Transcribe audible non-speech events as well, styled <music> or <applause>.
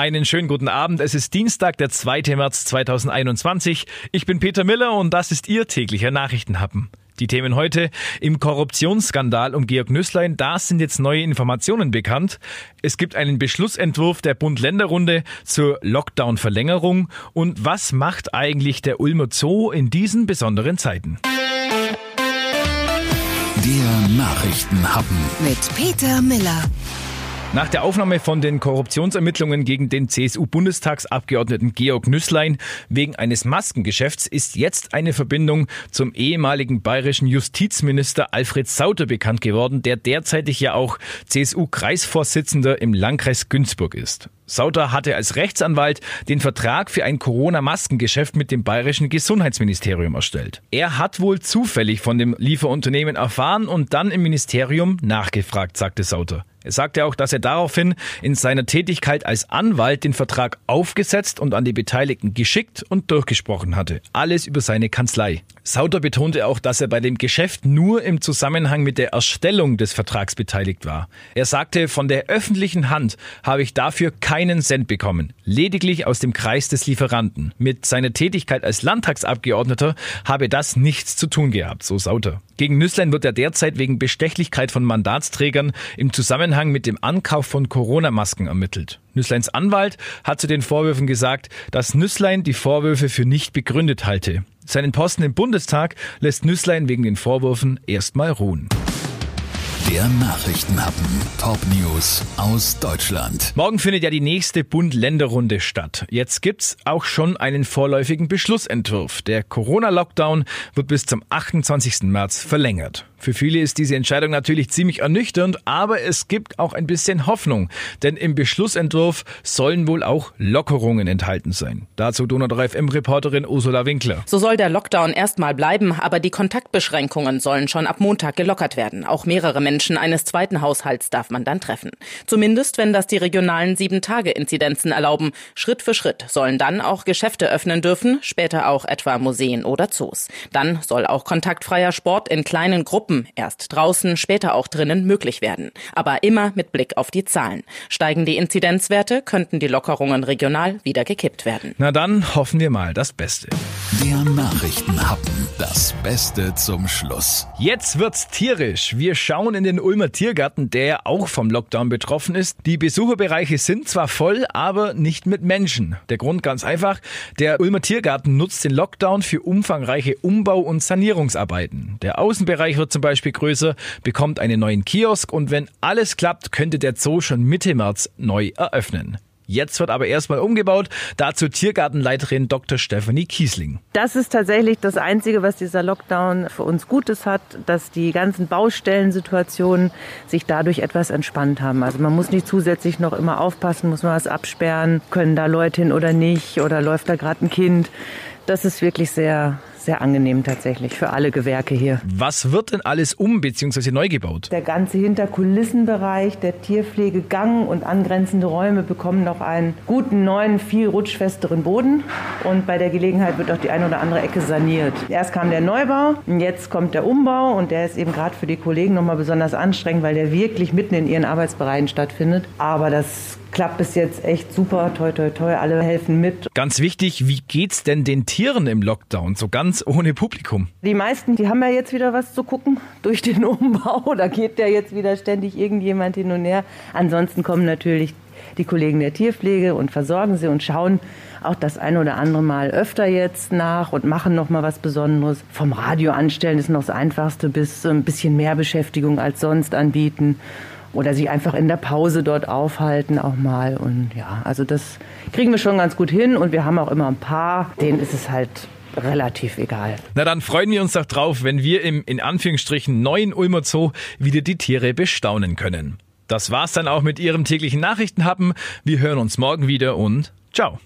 Einen schönen guten Abend. Es ist Dienstag, der 2. März 2021. Ich bin Peter Miller und das ist Ihr täglicher Nachrichtenhappen. Die Themen heute im Korruptionsskandal um Georg Nüßlein, da sind jetzt neue Informationen bekannt. Es gibt einen Beschlussentwurf der Bund-Länder-Runde zur Lockdown-Verlängerung. Und was macht eigentlich der Ulmer Zoo in diesen besonderen Zeiten? Der Nachrichtenhappen mit Peter Miller. Nach der Aufnahme von den Korruptionsermittlungen gegen den CSU-Bundestagsabgeordneten Georg Nüßlein wegen eines Maskengeschäfts ist jetzt eine Verbindung zum ehemaligen bayerischen Justizminister Alfred Sauter bekannt geworden, der derzeitig ja auch CSU-Kreisvorsitzender im Landkreis Günzburg ist. Sauter hatte als Rechtsanwalt den Vertrag für ein Corona-Maskengeschäft mit dem bayerischen Gesundheitsministerium erstellt. Er hat wohl zufällig von dem Lieferunternehmen erfahren und dann im Ministerium nachgefragt, sagte Sauter. Er sagte auch, dass er daraufhin in seiner Tätigkeit als Anwalt den Vertrag aufgesetzt und an die Beteiligten geschickt und durchgesprochen hatte. Alles über seine Kanzlei. Sauter betonte auch, dass er bei dem Geschäft nur im Zusammenhang mit der Erstellung des Vertrags beteiligt war. Er sagte, von der öffentlichen Hand habe ich dafür keinen Cent bekommen, lediglich aus dem Kreis des Lieferanten. Mit seiner Tätigkeit als Landtagsabgeordneter habe das nichts zu tun gehabt, so Sauter. Gegen Nüsslein wird er derzeit wegen Bestechlichkeit von Mandatsträgern im Zusammenhang mit dem Ankauf von Corona-Masken ermittelt. Nüssleins Anwalt hat zu den Vorwürfen gesagt, dass Nüsslein die Vorwürfe für nicht begründet halte. Seinen Posten im Bundestag lässt Nüsslein wegen den Vorwürfen erstmal ruhen. Der Nachrichtenhappen. Top News aus Deutschland. Morgen findet ja die nächste Bund-Länder-Runde statt. Jetzt gibt's auch schon einen vorläufigen Beschlussentwurf. Der Corona-Lockdown wird bis zum 28. März verlängert. Für viele ist diese Entscheidung natürlich ziemlich ernüchternd, aber es gibt auch ein bisschen Hoffnung, denn im Beschlussentwurf sollen wohl auch Lockerungen enthalten sein. Dazu Donau FM-Reporterin Ursula Winkler. So soll der Lockdown erstmal bleiben, aber die Kontaktbeschränkungen sollen schon ab Montag gelockert werden. Auch mehrere Menschen eines zweiten Haushalts darf man dann treffen. Zumindest, wenn das die regionalen Sieben-Tage-Inzidenzen erlauben. Schritt für Schritt sollen dann auch Geschäfte öffnen dürfen, später auch etwa Museen oder Zoos. Dann soll auch kontaktfreier Sport in kleinen Gruppen Gruppen erst draußen, später auch drinnen möglich werden. Aber immer mit Blick auf die Zahlen. Steigen die Inzidenzwerte, könnten die Lockerungen regional wieder gekippt werden. Na dann hoffen wir mal das Beste. Der Nachrichtenhappen. Das Beste zum Schluss. Jetzt wird's tierisch. Wir schauen in den Ulmer Tiergarten, der auch vom Lockdown betroffen ist. Die Besucherbereiche sind zwar voll, aber nicht mit Menschen. Der Grund ganz einfach. Der Ulmer Tiergarten nutzt den Lockdown für umfangreiche Umbau- und Sanierungsarbeiten. Der Außenbereich wird zum Beispiel größer, bekommt einen neuen Kiosk und wenn alles klappt, könnte der Zoo schon Mitte März neu eröffnen. Jetzt wird aber erstmal umgebaut. Dazu Tiergartenleiterin Dr. Stephanie Kiesling. Das ist tatsächlich das Einzige, was dieser Lockdown für uns Gutes hat, dass die ganzen Baustellensituationen sich dadurch etwas entspannt haben. Also man muss nicht zusätzlich noch immer aufpassen, muss man was absperren, können da Leute hin oder nicht oder läuft da gerade ein Kind. Das ist wirklich sehr, sehr angenehm tatsächlich für alle Gewerke hier. Was wird denn alles um bzw. neu gebaut? Der ganze Hinterkulissenbereich, der Tierpflegegang und angrenzende Räume bekommen noch einen guten neuen, viel rutschfesteren Boden. Und bei der Gelegenheit wird auch die eine oder andere Ecke saniert. Erst kam der Neubau, jetzt kommt der Umbau und der ist eben gerade für die Kollegen nochmal besonders anstrengend, weil der wirklich mitten in ihren Arbeitsbereichen stattfindet. Aber das klappt bis jetzt echt super. Toi, toi, toi. Alle helfen mit. Ganz wichtig, wie geht's denn den Tieren im Lockdown? So ganz ohne Publikum. Die meisten, die haben ja jetzt wieder was zu gucken durch den <laughs> Umbau. Da geht ja jetzt wieder ständig irgendjemand hin und her. Ansonsten kommen natürlich die Kollegen der Tierpflege und versorgen sie und schauen auch das ein oder andere Mal öfter jetzt nach und machen noch mal was Besonderes. Vom Radio anstellen ist noch das Einfachste bis ein bisschen mehr Beschäftigung als sonst anbieten oder sich einfach in der Pause dort aufhalten auch mal. Und ja, also das kriegen wir schon ganz gut hin und wir haben auch immer ein paar, denen ist es halt relativ egal. Na dann freuen wir uns doch drauf, wenn wir im in Anführungsstrichen neuen Ulmer Zoo wieder die Tiere bestaunen können. Das war's dann auch mit Ihrem täglichen Nachrichtenhappen. Wir hören uns morgen wieder und ciao.